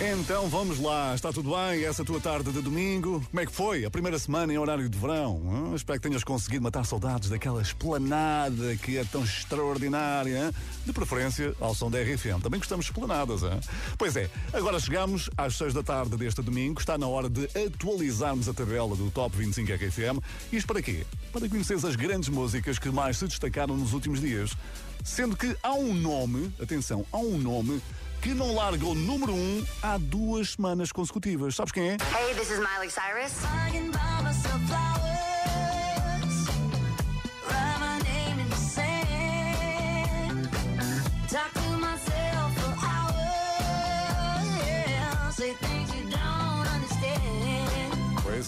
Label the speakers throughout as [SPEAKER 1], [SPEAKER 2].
[SPEAKER 1] Então vamos lá, está tudo bem? Essa tua tarde de domingo? Como é que foi? A primeira semana em horário de verão? Espero que tenhas conseguido matar saudades daquela esplanada que é tão extraordinária. De preferência ao som da RFM. Também gostamos de esplanadas? Pois é, agora chegamos às 6 da tarde deste domingo. Está na hora de atualizarmos a tabela do Top 25 RFM. Isto para quê? Para conheceres as grandes músicas que mais se destacaram nos últimos dias. Sendo que há um nome, atenção, há um nome que não larga o número 1 um há duas semanas consecutivas. Sabes quem é?
[SPEAKER 2] Hey, this is Miley Cyrus.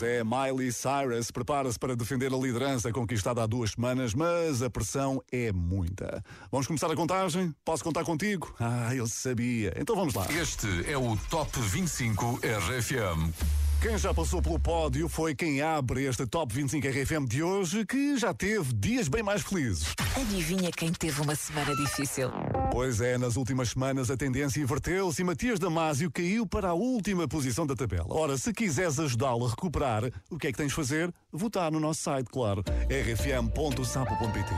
[SPEAKER 1] Pois é, Miley Cyrus prepara-se para defender a liderança conquistada há duas semanas, mas a pressão é muita. Vamos começar a contagem? Posso contar contigo? Ah, eu sabia. Então vamos lá.
[SPEAKER 3] Este é o Top 25 RFM.
[SPEAKER 1] Quem já passou pelo pódio foi quem abre este Top 25 RFM de hoje, que já teve dias bem mais felizes.
[SPEAKER 4] Adivinha quem teve uma semana difícil?
[SPEAKER 1] Pois é, nas últimas semanas a tendência inverteu-se e Matias Damasio caiu para a última posição da tabela. Ora, se quiseres ajudá-lo a recuperar, o que é que tens de fazer? Votar no nosso site, claro, rfm.sapo.pt.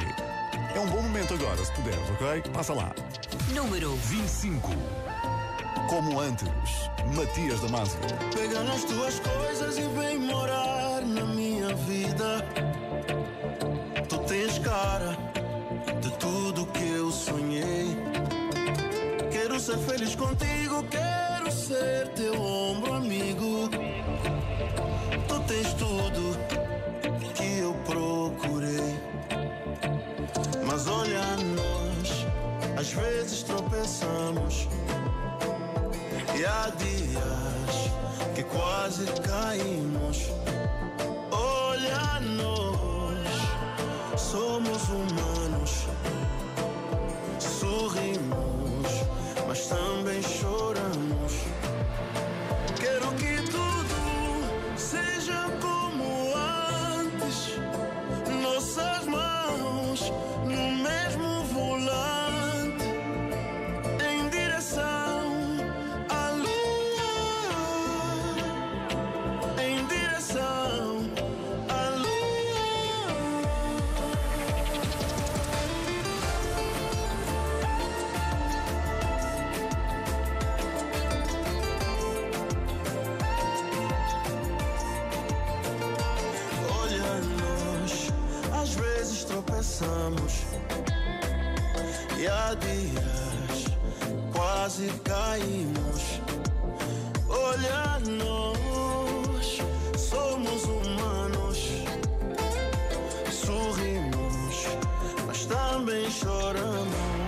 [SPEAKER 1] É um bom momento agora, se puderes, ok? Passa lá.
[SPEAKER 4] Número
[SPEAKER 3] 25.
[SPEAKER 1] Como antes, Matias Damasio.
[SPEAKER 5] Pega nas tuas coisas e vem morar na minha vida. Tu tens cara de tudo que eu sonhei. Quero ser feliz contigo, quero ser teu ombro amigo. Tu tens tudo que eu procurei. Mas olha, nós às vezes tropeçamos. E há dias que quase caímos. Olha, nós somos humanos. Sorrimos, mas também choramos. Tropeçamos e há dias quase caímos. Olha, nós somos humanos, sorrimos, mas também choramos.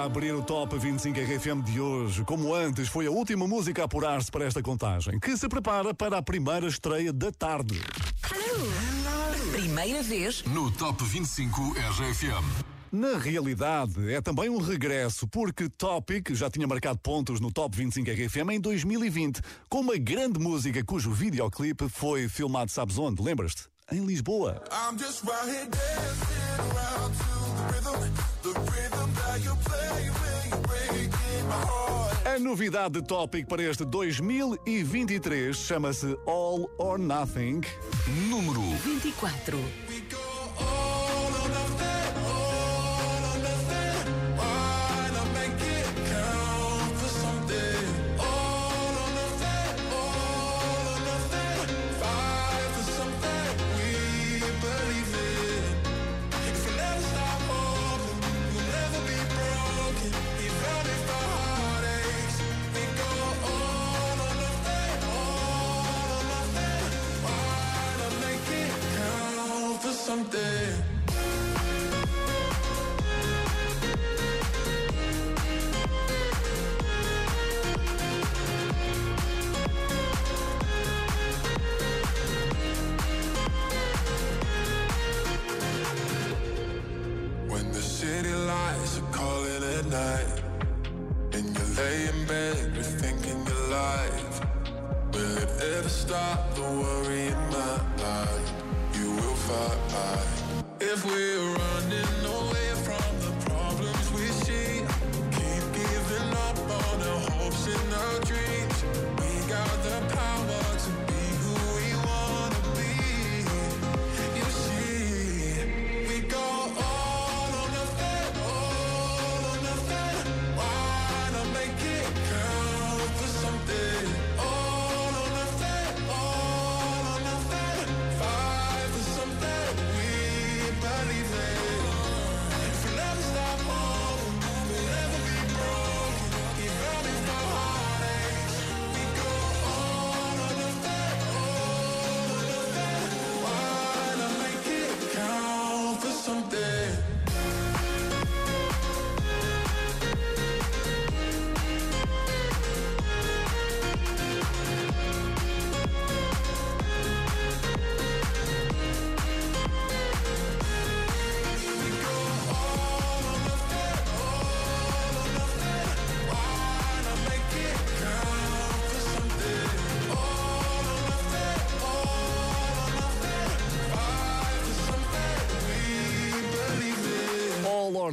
[SPEAKER 1] A abrir o Top 25 RFM de hoje. Como antes, foi a última música a apurar-se para esta contagem, que se prepara para a primeira estreia da tarde.
[SPEAKER 6] Primeira vez
[SPEAKER 3] No Top 25 RFM.
[SPEAKER 1] Na realidade, é também um regresso, porque Topic já tinha marcado pontos no Top 25 RFM em 2020, com uma grande música cujo videoclipe foi filmado, sabes onde? Lembras-te? Em Lisboa.
[SPEAKER 4] I'm just right here dancing around to the rhythm, the rhythm that you
[SPEAKER 1] A novidade de Topic para este 2023 chama-se All or Nothing.
[SPEAKER 3] Número
[SPEAKER 6] 24.
[SPEAKER 4] Something?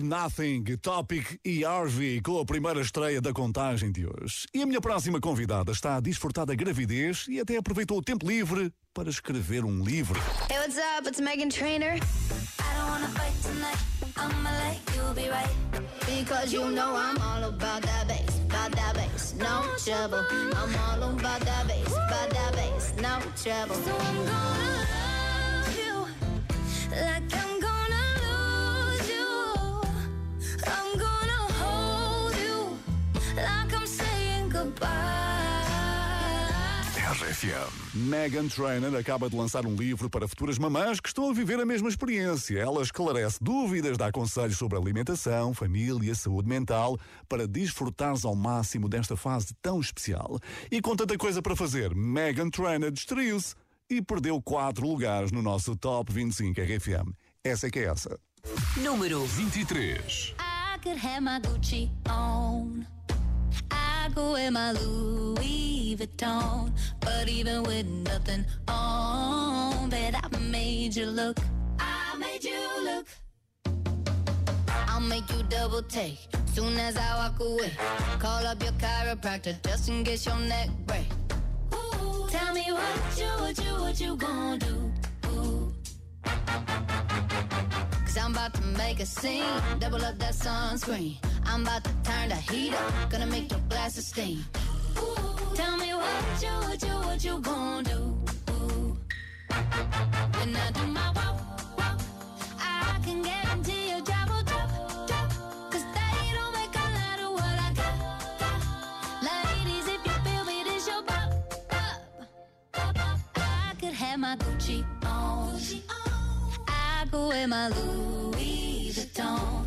[SPEAKER 4] Nothing,
[SPEAKER 1] Topic e Harvey com a primeira estreia da contagem de hoje. E a minha próxima convidada está a desfrutar da gravidez e até aproveitou o tempo livre para escrever um livro.
[SPEAKER 7] Hey, what's up? It's Megan Trainer. I don't wanna fight tonight. I'ma let you be right. Because you know I'm all about that bass, about that bass, no trouble. I'm all about that bass, about that bass, no trouble. So I'm gonna love you like I'm
[SPEAKER 3] RFM.
[SPEAKER 1] Megan Trainor acaba de lançar um livro para futuras mamãs que estão a viver a mesma experiência. Ela esclarece dúvidas, dá conselhos sobre alimentação, família, saúde mental, para desfrutares ao máximo desta fase tão especial. E com tanta coisa para fazer, Megan Trainor distraiu-se e perdeu quatro lugares no nosso Top 25 RFM. Essa é que é essa.
[SPEAKER 6] Número
[SPEAKER 3] 23.
[SPEAKER 7] I could have my Gucci on. I could wear my Louis Vuitton. But even with nothing on, bet I made you look. I made you look. I'll make you double take soon as I walk away. Call up your chiropractor just in case your neck break. Ooh, Tell me what you, what you, what you gonna do? Cause I'm about to make a scene. Double up that sunscreen. I'm about to turn the heat up. Gonna make your glasses steam. Tell me what you, what you, what you gonna do? When I do my walk, walk, I can guarantee your job will drop, drop. Cause they don't make a lot of what I got, got. Ladies, if you feel me, this your pop, pop. I could have my Gucci on. I could wear my Louis Vuitton.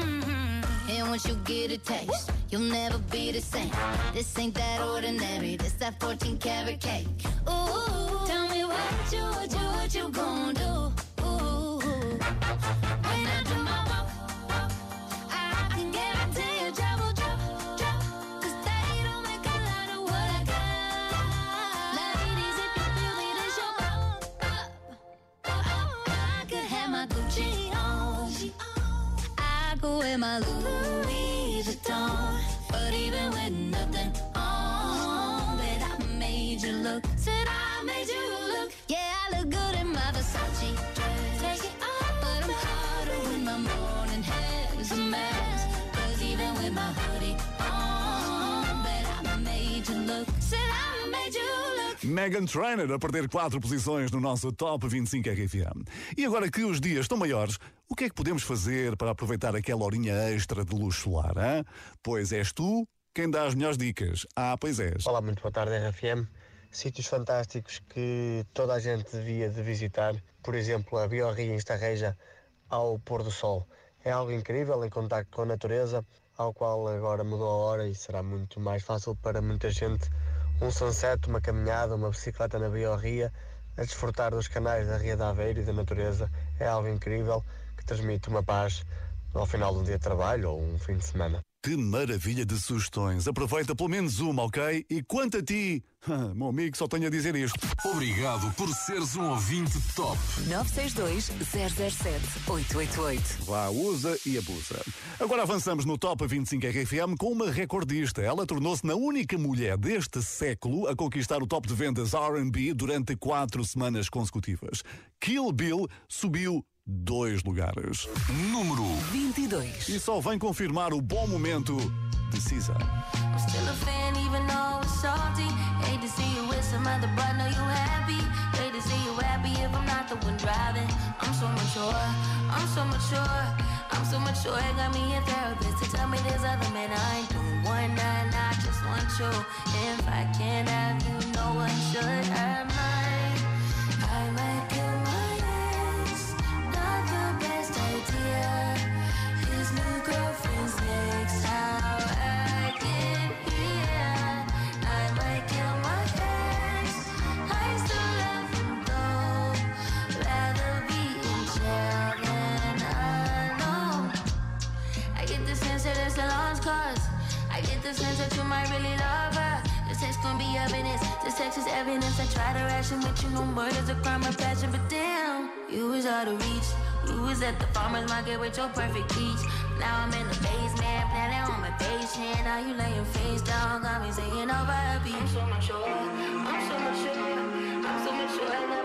[SPEAKER 8] Once you get a taste, you'll never be the same. This ain't that ordinary. This that 14 karat cake. Ooh, tell me what you, what you, what you gonna do? Ooh, when I do my walk, I you. 'Cause look. Said I made you look. Yeah, I look good in my Versace dress. Take it off. But I'm hotter when my morning hair's a mess. Cause even with my hoodie on, bet I made you look. Said I made you look.
[SPEAKER 1] Megan Trainor a perder quatro posições no nosso Top 25 RFM. E agora que os dias estão maiores, o que é que podemos fazer para aproveitar aquela horinha extra de luz solar? Hein? Pois és tu quem dá as melhores dicas. Ah, pois és.
[SPEAKER 2] Olá, muito boa tarde, RFM. Sítios fantásticos que toda a gente devia de visitar. Por exemplo, a Biorria Estarreja ao pôr do sol. É algo incrível em contacto com a natureza, ao qual agora mudou a hora e será muito mais fácil para muita gente um sunset, uma caminhada, uma bicicleta na Biorria, a desfrutar dos canais da Ria de Aveiro e da natureza. É algo incrível que transmite uma paz ao final de um dia de trabalho ou um fim de semana.
[SPEAKER 1] Que maravilha de sugestões. Aproveita pelo menos uma, ok? E quanto a ti, meu amigo, só tenho a dizer isto.
[SPEAKER 3] Obrigado por seres um ouvinte top.
[SPEAKER 4] 962-007-888.
[SPEAKER 1] Vá, usa e abusa. Agora avançamos no Top 25 RFM com uma recordista. Ela tornou-se na única mulher deste século a conquistar o top de vendas R&B durante quatro semanas consecutivas. Kill Bill subiu dois lugares.
[SPEAKER 3] Número
[SPEAKER 4] 22.
[SPEAKER 1] E só vem confirmar o bom momento de Cisa.
[SPEAKER 8] I'm still a fan even though it's salty. Hate to see you with some other, but know you happy. Hate to see you happy if I'm not the one driving. I'm so mature, I'm so mature, I'm so mature. It got me a therapist to tell me there's other men I ain't doing one night. I just want you. If I can't have you, no one should. I might, I might at the farmer's market with your perfect peach. Now I'm in the basement, planning on my patient. Now you laying face down, got me saying over a beat. I'm so mature, I'm so mature, I'm so mature.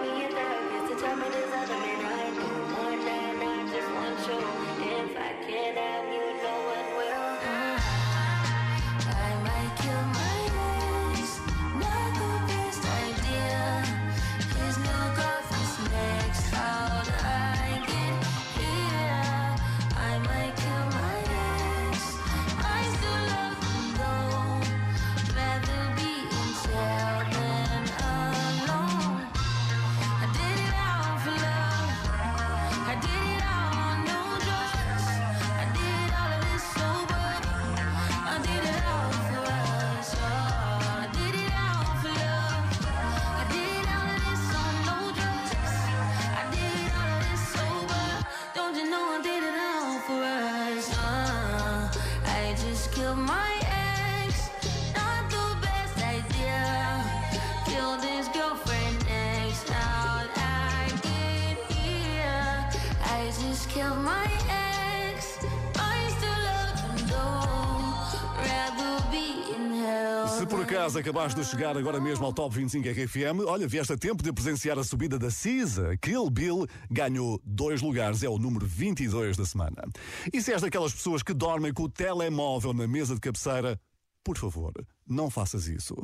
[SPEAKER 1] Acaso acabaste de chegar agora mesmo ao Top 25 RFM, olha, vieste a tempo de presenciar a subida da Cisa. Kill Bill ganhou dois lugares, é o número 22 da semana. E se és daquelas pessoas que dormem com o telemóvel na mesa de cabeceira, por favor, não faças isso.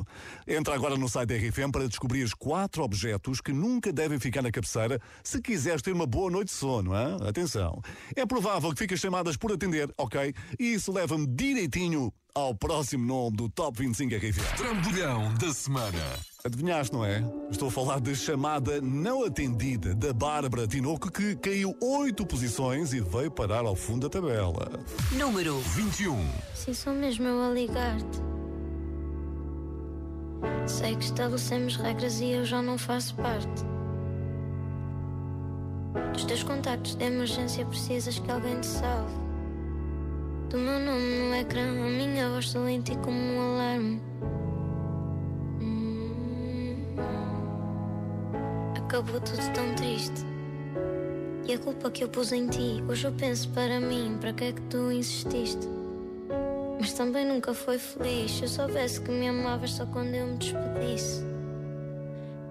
[SPEAKER 1] Entra agora no site da RFM para descobrir os quatro objetos que nunca devem ficar na cabeceira se quiseres ter uma boa noite de sono. Hein? Atenção. É provável que fiques chamadas por atender, ok? E isso leva-me direitinho ao próximo nome do Top 25 RFM.
[SPEAKER 3] Trambolhão da semana.
[SPEAKER 1] Adivinhaste, não é? Estou a falar de chamada não atendida da Bárbara Tinoco que caiu oito posições e veio parar ao fundo da tabela.
[SPEAKER 6] Número
[SPEAKER 3] 21.
[SPEAKER 9] Sim, sou mesmo eu a ligar-te. Sei que estabelecemos regras e eu já não faço parte. Dos teus contactos de emergência precisas que alguém te salve. Do meu nome no ecrã, a minha voz ti como um alarme. Hum, Acabou tudo tão triste. E a culpa que eu pus em ti, hoje eu penso para mim, para que é que tu insististe? Mas também nunca foi feliz. Se eu soubesse que me amavas só quando eu me despedisse.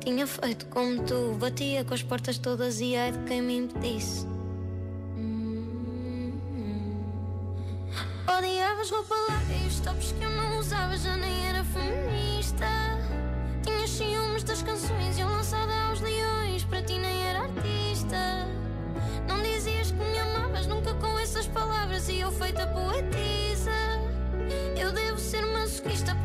[SPEAKER 9] Tinha feito como tu, batia com as portas todas e ai de quem me impedisse. Hum, Odiavas roupa larga e os tops que eu não usava já nem era feminista. Tinhas ciúmes das canções e eu lançada aos leões, para ti nem era artista. Não dizias que me amavas nunca com essas palavras e eu feita poetisa.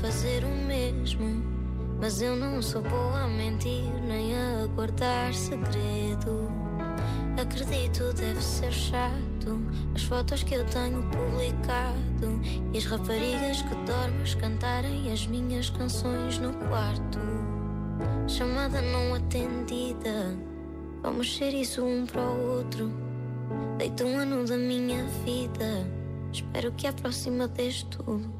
[SPEAKER 9] fazer o mesmo. Mas eu não sou boa a mentir nem a guardar segredo. Acredito, deve ser chato as fotos que eu tenho publicado e as raparigas que dormes cantarem as minhas canções no quarto. Chamada não atendida, vamos ser isso um para o outro. Deito um ano da minha vida. Espero que à próxima dês tudo.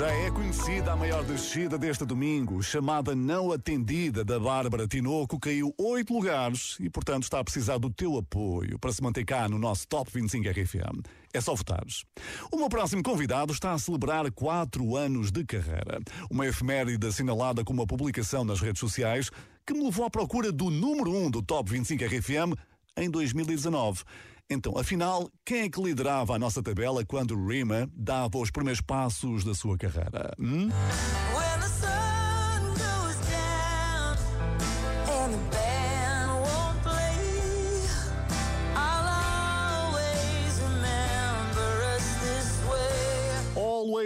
[SPEAKER 1] Já é conhecida a maior descida deste domingo, chamada não atendida da Bárbara Tinoco, caiu oito lugares e, portanto, está a precisar do teu apoio para se manter cá no nosso Top 25 RFM. É só votares. O meu próximo convidado está a celebrar quatro anos de carreira. Uma efeméride assinalada com uma publicação nas redes sociais que me levou à procura do número um do Top 25 RFM em 2019. Então, afinal, quem é que liderava a nossa tabela quando Rima dava os primeiros passos da sua carreira? Hum?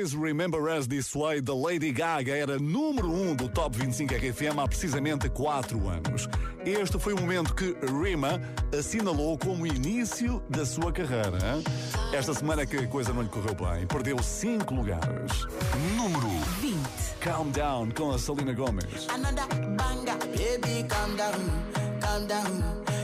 [SPEAKER 10] Always Remember Us This Way
[SPEAKER 1] da Lady Gaga era número 1 um do Top 25 RFM há precisamente 4 anos. Este foi o momento que Rima assinalou como início da sua carreira. Esta semana que a coisa não lhe correu bem, perdeu 5 lugares.
[SPEAKER 3] Número
[SPEAKER 6] 20.
[SPEAKER 1] Calm Down com a Selena Gomez.
[SPEAKER 10] Another banger, baby, calm down, calm down.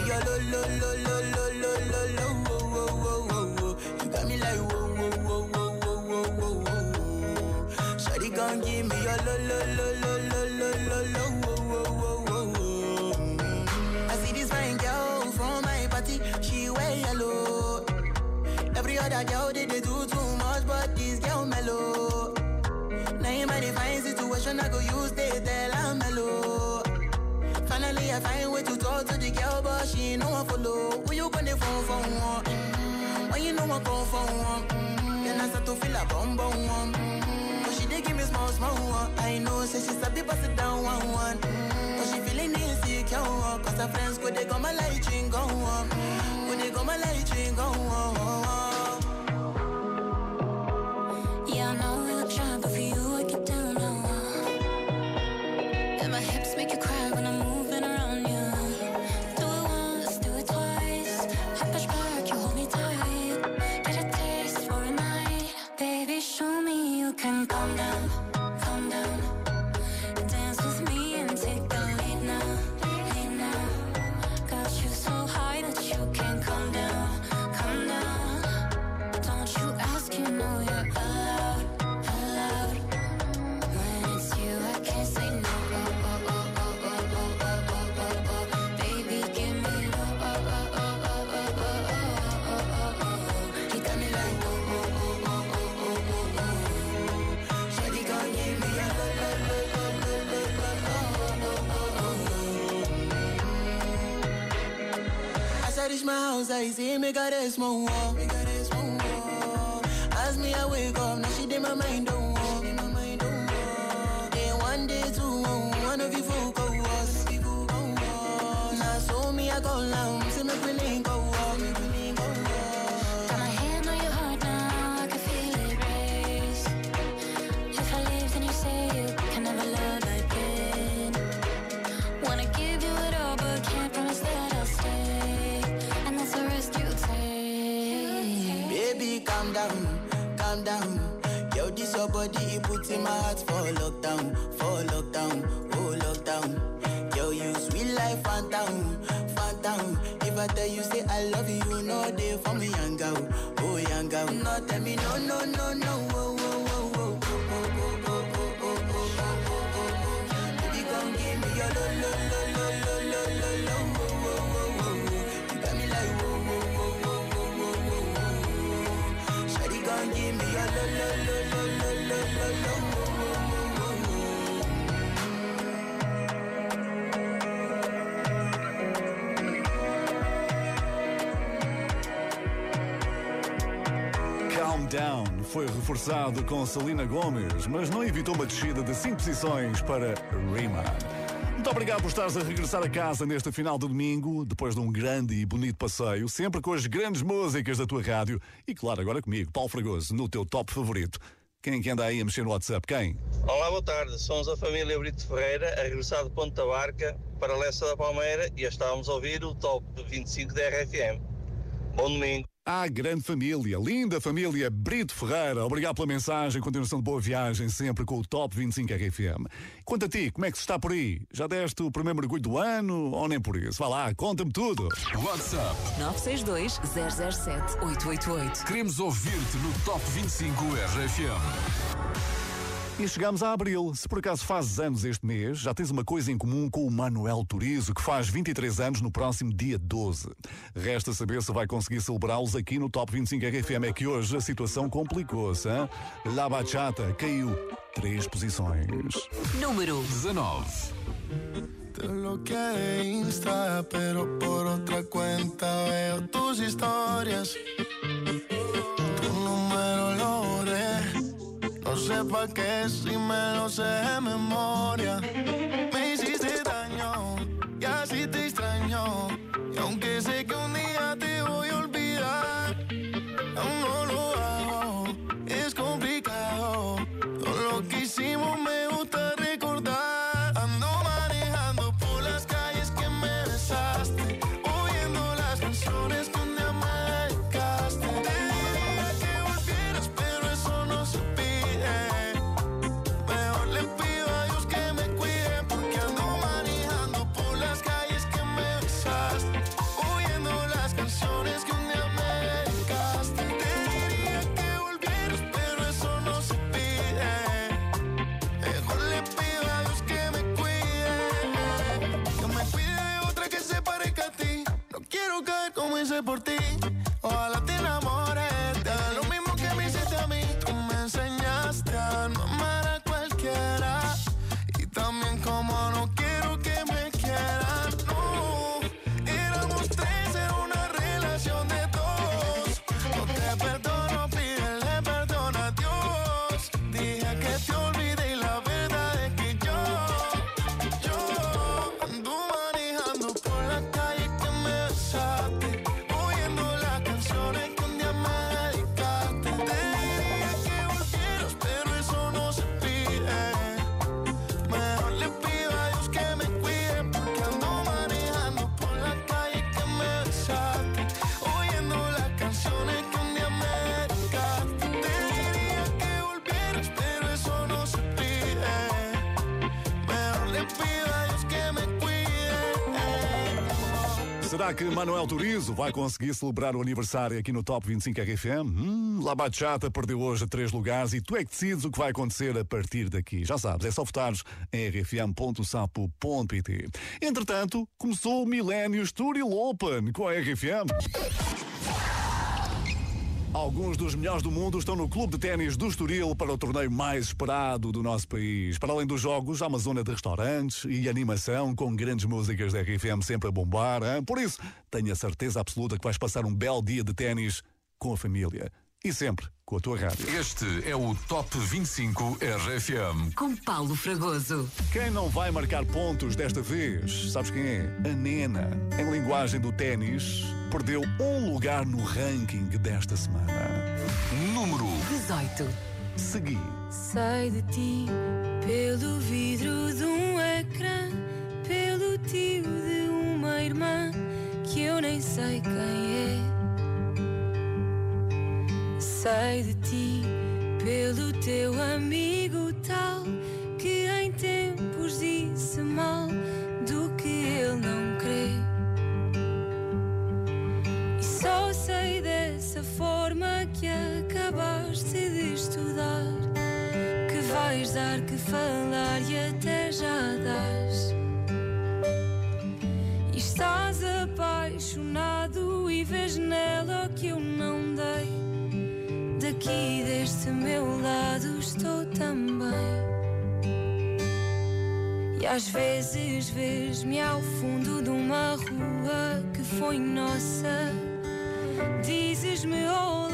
[SPEAKER 10] Gon' give me your lo, lo, lo, lo, lo, lo, lo, lo, whoa, whoa, whoa, whoa. I see this fine girl from my party, she wear yellow. Every other girl they, they do too much, but this girl mellow. Now in my divine situation, I go use they tell I'm mellow. Finally, I find way to talk to the girl, but she ain't no follow. Who you gonna phone for one? Mm-hmm. When you know I come for one, mm-hmm. then I start to feel a bum bum one. Mm-hmm. Dey give me small small one. I know, say she sabi pass it down one one. Mm-hmm. But she feeling insecure, cause her friends go they go my light ring go on. Go they my go on.
[SPEAKER 11] Yeah, I know we look but for you sounds like me
[SPEAKER 10] got this. I tell you say I love you, no they for me, young oh young girl. No, tell me no, no, no, no, oh, oh, oh, oh, oh, oh, oh, oh, oh, oh, oh, oh, oh, oh. Baby, come give me your lo, lo, lo, lo,
[SPEAKER 1] Foi reforçado com Selena Gomes, mas não evitou uma descida de 5 posições para Rima. Muito obrigado por estares a regressar a casa neste final de domingo, depois de um grande e bonito passeio, sempre com as grandes músicas da tua rádio e, claro, agora comigo, Paulo Fragoso, no teu top favorito. Quem é que anda aí a mexer no WhatsApp? Quem?
[SPEAKER 12] Olá, boa tarde. Somos a família Brito Ferreira, a regressar de Ponta Barca para Lessa da Palmeira e estávamos a ouvir o Top 25 da RFM. Bom domingo.
[SPEAKER 1] Ah, grande família, linda família Brito Ferreira. Obrigado pela mensagem, continuação de boa viagem, sempre com o Top 25 RFM. Quanto a ti, como é que se está por aí? Já deste o primeiro mergulho do ano ou nem por isso? Vá lá, conta-me tudo.
[SPEAKER 3] WhatsApp
[SPEAKER 6] 962 007 888.
[SPEAKER 3] Queremos ouvir-te no Top 25 RFM.
[SPEAKER 1] E chegamos a abril. Se por acaso fazes anos este mês, já tens uma coisa em comum com o Manuel Turizo, que faz 23 anos no próximo dia 12. Resta saber se vai conseguir celebrá-los aqui no Top 25 RFM. É que hoje a situação complicou-se. hein? La Bachata caiu três posições.
[SPEAKER 6] Número
[SPEAKER 3] 19.
[SPEAKER 13] Te bloqueé Insta, pero por otra cuenta veo tus historias. Sé pa' qué si me lo sé de memoria. Me hiciste daño y así te extraño. Y aunque sé que
[SPEAKER 1] Será que Manuel Turizo vai conseguir celebrar o aniversário aqui no Top 25 RFM? Hum, La Bachata perdeu hoje três lugares e tu é que decides o que vai acontecer a partir daqui. Já sabes, é só votares em rfm.sapo.pt. Entretanto, começou o Millennium Studio Open com a RFM. Alguns dos melhores do mundo estão no Clube de Ténis do Estoril para o torneio mais esperado do nosso país. Para além dos jogos, há uma zona de restaurantes e animação com grandes músicas da RFM sempre a bombar. Hein? Por isso, tenho a certeza absoluta que vais passar um belo dia de ténis com a família. E sempre com a tua rádio.
[SPEAKER 3] Este é o Top 25 RFM.
[SPEAKER 4] Com Paulo Fragoso.
[SPEAKER 1] Quem não vai marcar pontos desta vez? Sabes quem é? A Nena. Em linguagem do ténis, perdeu um lugar no ranking desta semana.
[SPEAKER 3] Número
[SPEAKER 4] 18.
[SPEAKER 1] Segui.
[SPEAKER 14] Sei de ti pelo vidro de um ecrã, pelo tio de uma irmã que eu nem sei quem é. Sei de ti pelo teu amigo tal que em tempos disse mal do que ele não crê. E só sei dessa forma que acabaste de estudar que vais dar que falar Daqui deste meu lado estou também. E às vezes vês-me ao fundo de uma rua que foi nossa. Dizes-me olá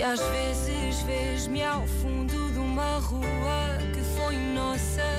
[SPEAKER 14] E às vezes vês-me ao fundo de uma rua que foi nossa.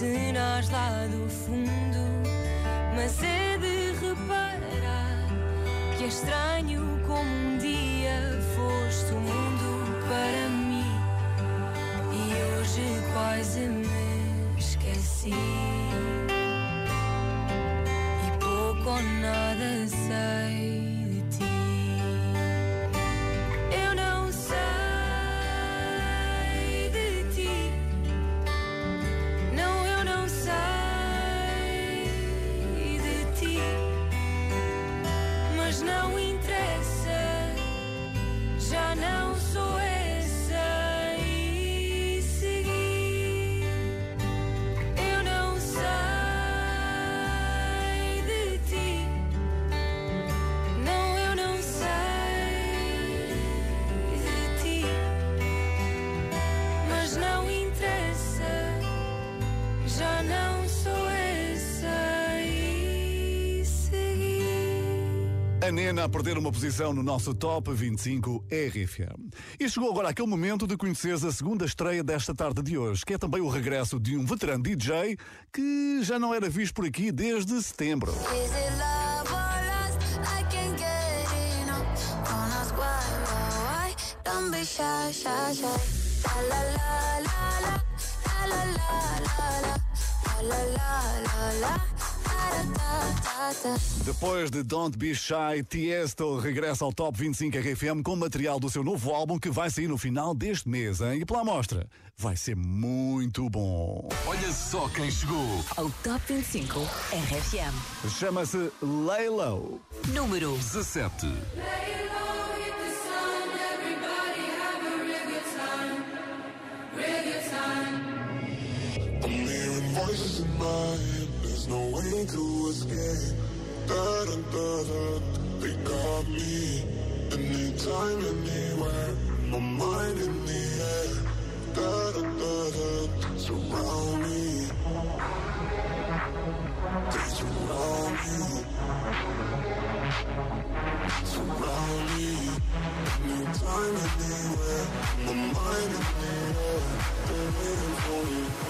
[SPEAKER 14] Acenar lá do fundo, mas é de reparar que é estranho como um dia foste o mundo para mim e hoje quase me esqueci.
[SPEAKER 1] Nena a perder uma posição no nosso Top 25 RFM. E chegou agora aquele momento de conheceres a segunda estreia desta tarde de hoje, que é também o regresso de um veterano DJ que já não era visto por aqui desde setembro. Depois de Don't Be Shy, Tiesto regressa ao Top 25 RFM com material do seu novo álbum que vai sair no final deste mês, hein? E pela amostra, vai ser muito bom.
[SPEAKER 3] Olha só quem chegou.
[SPEAKER 6] Ao Top 25 RFM.
[SPEAKER 1] Chama-se Laylow.
[SPEAKER 6] Número
[SPEAKER 3] 17.
[SPEAKER 15] I'm hearing voices in my. There's no way to escape. Da da da da. They got me. Anytime, anywhere. My mind in the air. Da da da da. Surround me. They surround me. Surround me. Anytime, anywhere. My mind in the air. They're waiting for me.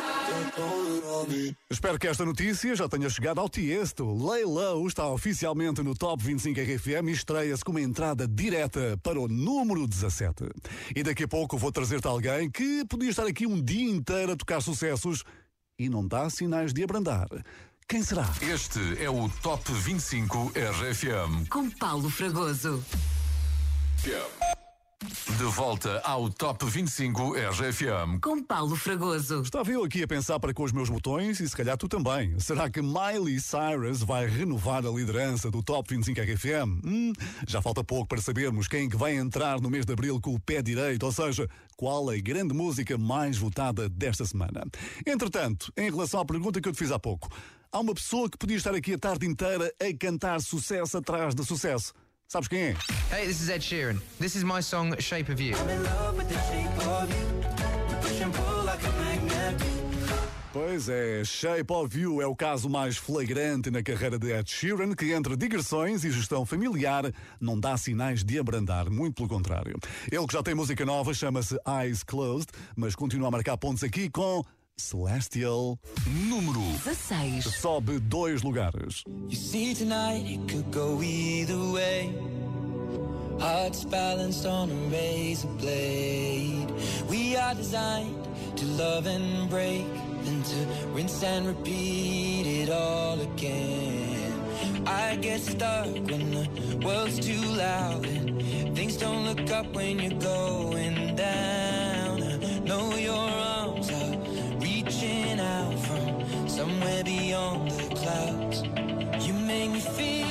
[SPEAKER 1] Espero que esta notícia já tenha chegado ao Tiesto. Laylow está oficialmente no Top 25 RFM e estreia-se com uma entrada direta para o número 17. E daqui a pouco vou trazer-te alguém que podia estar aqui um dia inteiro a tocar sucessos e não dá sinais de abrandar. Quem será?
[SPEAKER 3] Este é o Top 25 RFM.
[SPEAKER 6] com Paulo Fragoso.
[SPEAKER 3] De volta ao Top 25 RFM.
[SPEAKER 6] Com Paulo Fragoso.
[SPEAKER 1] Estava eu aqui a pensar para com os meus botões e se calhar tu também. Será que Miley Cyrus vai renovar a liderança do Top 25 RFM? Hum, já falta pouco para sabermos quem que vai entrar no mês de abril com o pé direito, ou seja, qual a grande música mais votada desta semana. Entretanto, em relação à pergunta que eu te fiz há pouco, há uma pessoa que podia estar aqui a tarde inteira a cantar sucesso atrás de sucesso. Sabes quem é?
[SPEAKER 16] Hey, this is Ed Sheeran. This is my song Shape of You.
[SPEAKER 1] Pois é, Shape of You é o caso mais flagrante na carreira de Ed Sheeran, que entre digressões e gestão familiar não dá sinais de abrandar, muito pelo contrário. Ele que já tem música nova, chama-se Eyes Closed, mas continua a marcar pontos aqui com Celestial.
[SPEAKER 3] Número
[SPEAKER 6] 16.
[SPEAKER 1] Sobe dois lugares.
[SPEAKER 17] You see, tonight it could go either way. Hearts balanced on a razor blade. We are designed to love and break, then to rinse and repeat it all again. I get stuck when the world's too loud and things don't look up when you're going down. I know your Beyond the clouds. You make me feel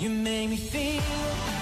[SPEAKER 17] You make me feel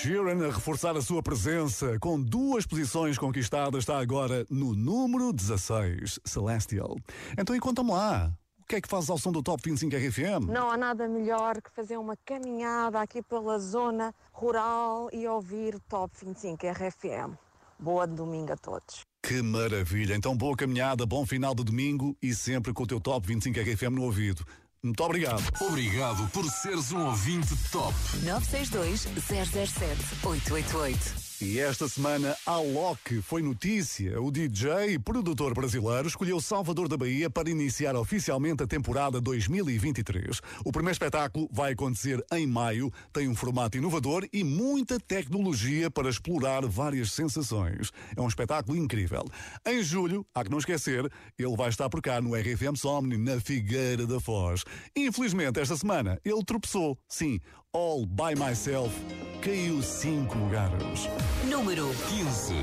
[SPEAKER 1] Sheeran a reforçar a sua presença com duas posições conquistadas está agora no número 16, Celestial. Então e conta-me lá, o que é que fazes ao som do Top 25 RFM?
[SPEAKER 18] Não há nada melhor que fazer uma caminhada aqui pela zona rural e ouvir Top 25 RFM. Boa domingo a todos.
[SPEAKER 1] Que maravilha! Então boa caminhada, bom final de domingo e sempre com o teu Top 25 RFM no ouvido. Muito obrigado.
[SPEAKER 3] Obrigado por seres um ouvinte top.
[SPEAKER 6] 962 007 888.
[SPEAKER 1] E esta semana, Alok foi notícia. O DJ e produtor brasileiro escolheu Salvador da Bahia para iniciar oficialmente a temporada 2023. O primeiro espetáculo vai acontecer em maio, tem um formato inovador e muita tecnologia para explorar várias sensações. É um espetáculo incrível. Em julho, há que não esquecer, ele vai estar por cá no RFM Somni, na Figueira da Foz. Infelizmente, esta semana, ele tropeçou. Sim, All By Myself caiu cinco lugares.
[SPEAKER 6] Número
[SPEAKER 3] 15.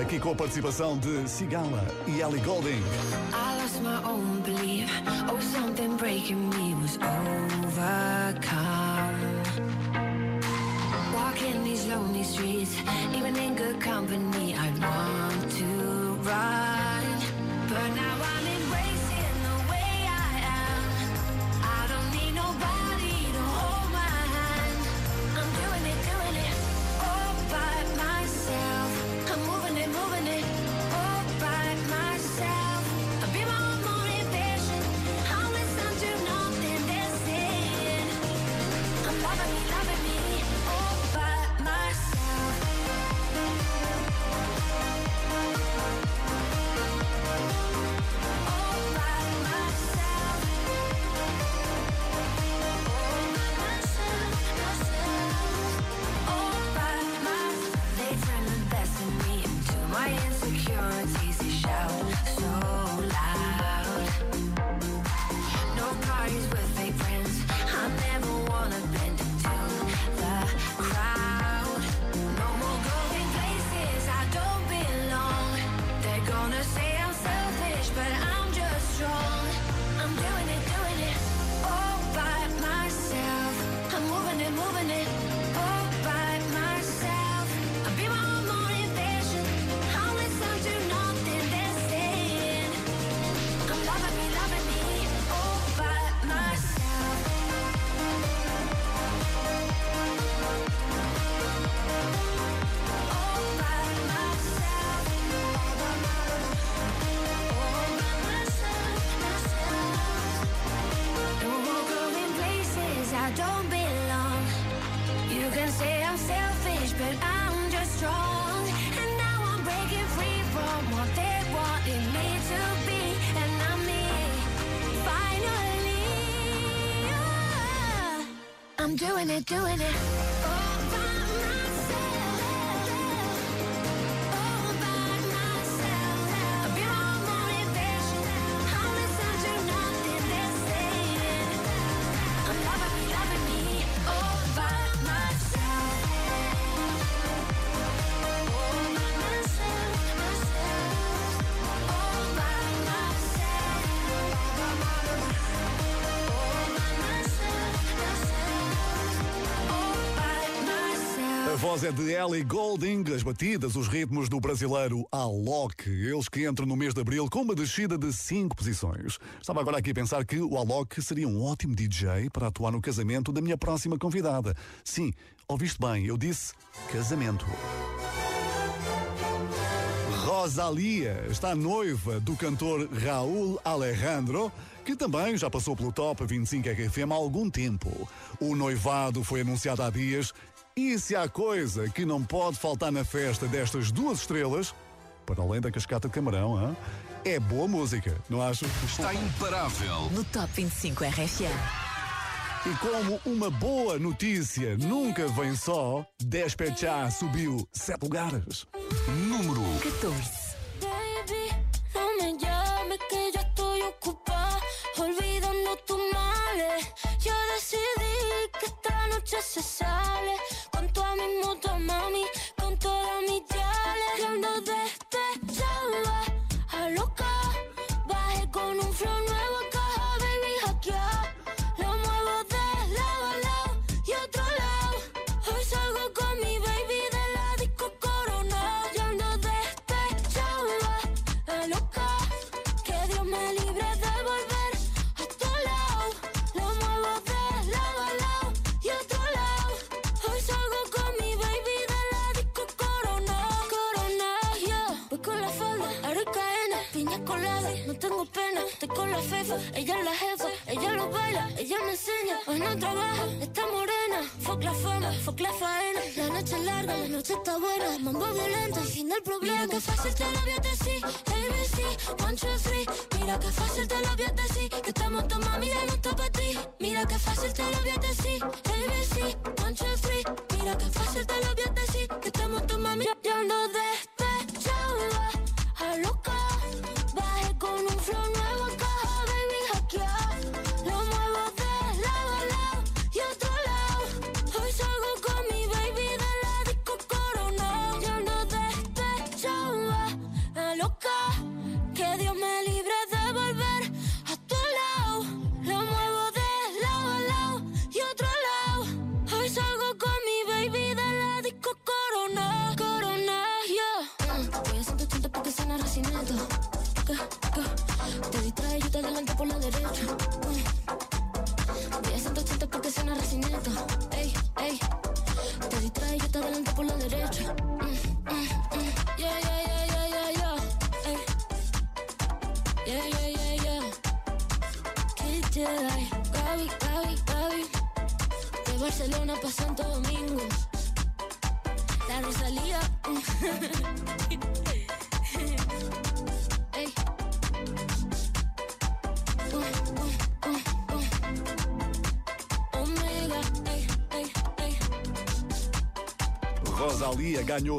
[SPEAKER 1] Aqui com a participação de Sigala e Ellie Golding.
[SPEAKER 19] I lost my own belief. Oh, something breaking me was overcome. Walking these lonely streets, even in good company, I want to it, doing it.
[SPEAKER 1] É de Ellie Golding, as batidas, os ritmos do brasileiro Alok. Eles que entram no mês de abril com uma descida de 5 posições. Estava agora aqui a pensar que o Alok seria um ótimo DJ para atuar no casamento da minha próxima convidada. Sim, ouviste bem, eu disse casamento. Rosalia está noiva do cantor Raul Alejandro, que também já passou pelo Top 25 RFM há algum tempo. O noivado foi anunciado há dias e se há coisa que não pode faltar na festa destas duas estrelas, para além da cascata de camarão, hã? é boa música, não acho?
[SPEAKER 3] Está imparável.
[SPEAKER 6] No Top 25 RFM.
[SPEAKER 1] E como uma boa notícia nunca vem só, Despechá subiu sete lugares.
[SPEAKER 3] Número
[SPEAKER 6] 14.
[SPEAKER 8] Baby, no me llames que yo estoy ocupada olvidando tus males. Yo decidí que esta noche se sale con toda mi moto, mami, con toda mi chale. Ando despechada, a loca. Bajé con un flow nuevo Ella es la jefa, ella lo baila, ella me enseña. Hoy no trabaja, está morena. Fuck la fama, fuck la faena. La noche es larga, la noche está buena. Mambo violento, el fin del problema. Mira que fácil te lo voy a decir. ABC, one, two, three. Mira que fácil te lo voy a decir. Que estamos tu mami, ya no está para ti. Mira que fácil te lo voy a decir. ABC,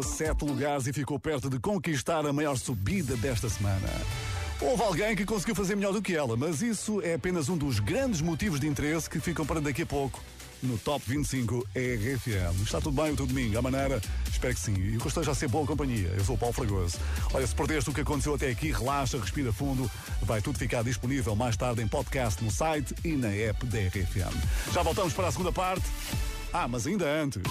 [SPEAKER 1] ganhou lugares e ficou perto de conquistar a maior subida desta semana. Houve alguém que conseguiu fazer melhor do que ela, mas isso é apenas um dos grandes motivos de interesse que ficam para daqui a pouco no Top 25 RFM. Está tudo bem o teu domingo? À maneira? Espero que sim. E que esteja a ser boa companhia. Eu sou o Paulo Fragoso. Olha, se perdeste o que aconteceu até aqui, relaxa, respira fundo. Vai tudo ficar disponível mais tarde em podcast no site e na app da RFM. Já voltamos para a segunda parte. Ah, mas ainda antes.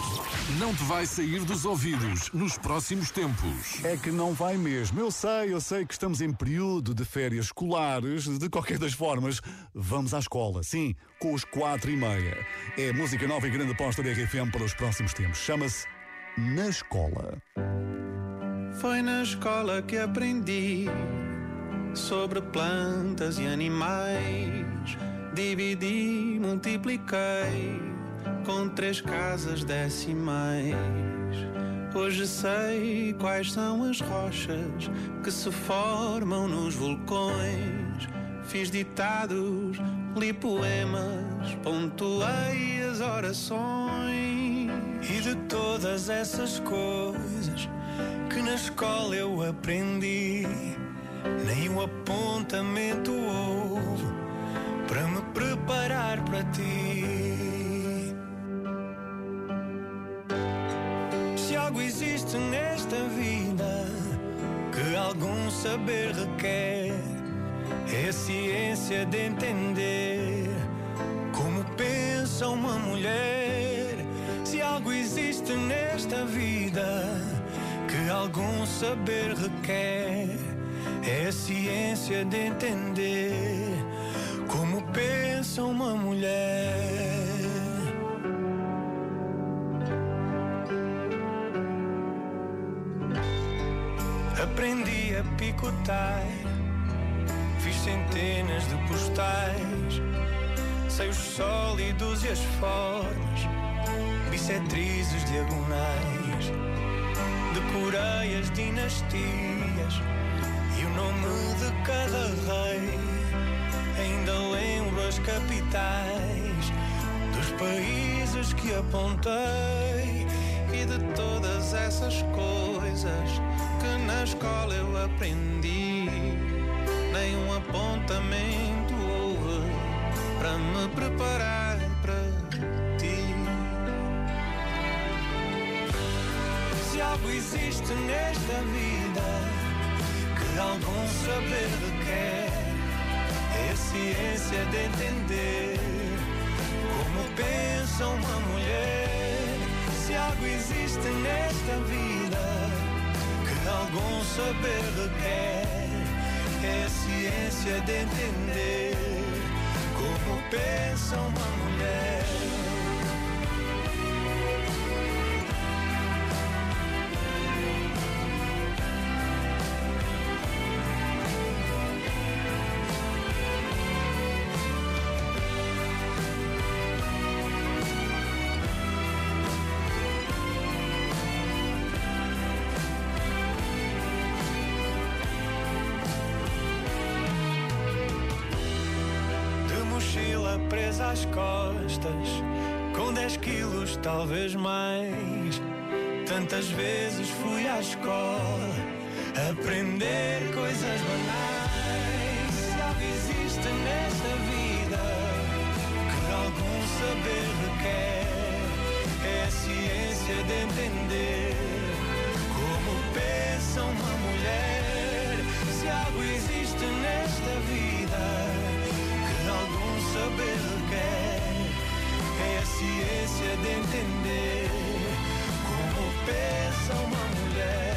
[SPEAKER 3] Não te vai sair dos ouvidos nos próximos tempos.
[SPEAKER 1] É que não vai mesmo. Eu sei, eu sei que estamos em período de férias escolares. De qualquer das formas, vamos à escola. Sim, com os quatro e meia. É a música nova e grande aposta da RFM para os próximos tempos. Chama-se Na Escola.
[SPEAKER 20] Foi na escola que aprendi sobre plantas e animais. Dividi, multipliquei com três casas decimais. Hoje sei quais são as rochas que se formam nos vulcões. Fiz ditados, li poemas, pontuei as orações. E de todas essas coisas que na escola eu aprendi, nem um apontamento houve para me preparar para ti. Algo existe nesta vida que algum saber requer, é a ciência de entender como pensa uma mulher. Se algo existe nesta vida que algum saber requer, é a ciência de entender como pensa uma mulher. Aprendi a picotar, fiz centenas de postais, sei os sólidos e as formas, bissetrizes diagonais, decorei as dinastias e o nome de cada rei. Ainda lembro as capitais dos países que apontei e de todas essas coisas que na escola eu aprendi. Nenhum apontamento houve para me preparar para ti. Se algo existe nesta vida que algum saber requer, é ciência de entender como pensa uma mulher. Se algo existe nesta vida que algum saber requer, é a ciência de entender como pensa uma mulher. Às costas, com 10 quilos, talvez mais. Tantas vezes fui à escola aprender coisas banais. Se algo existe nesta vida que algum saber requer, é a ciência de entender como pensa uma mulher. Se algo existe nesta vida que algum saber requer, ciência de entender como pensa uma mulher.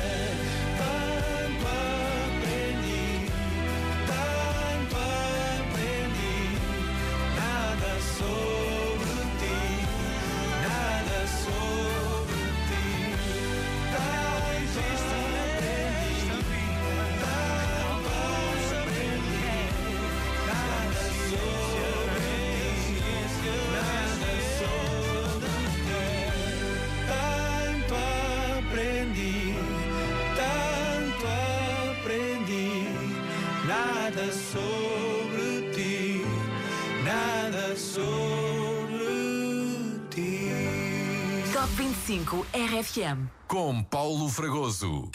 [SPEAKER 4] Top 25 RFM.
[SPEAKER 3] Com Paulo Fragoso.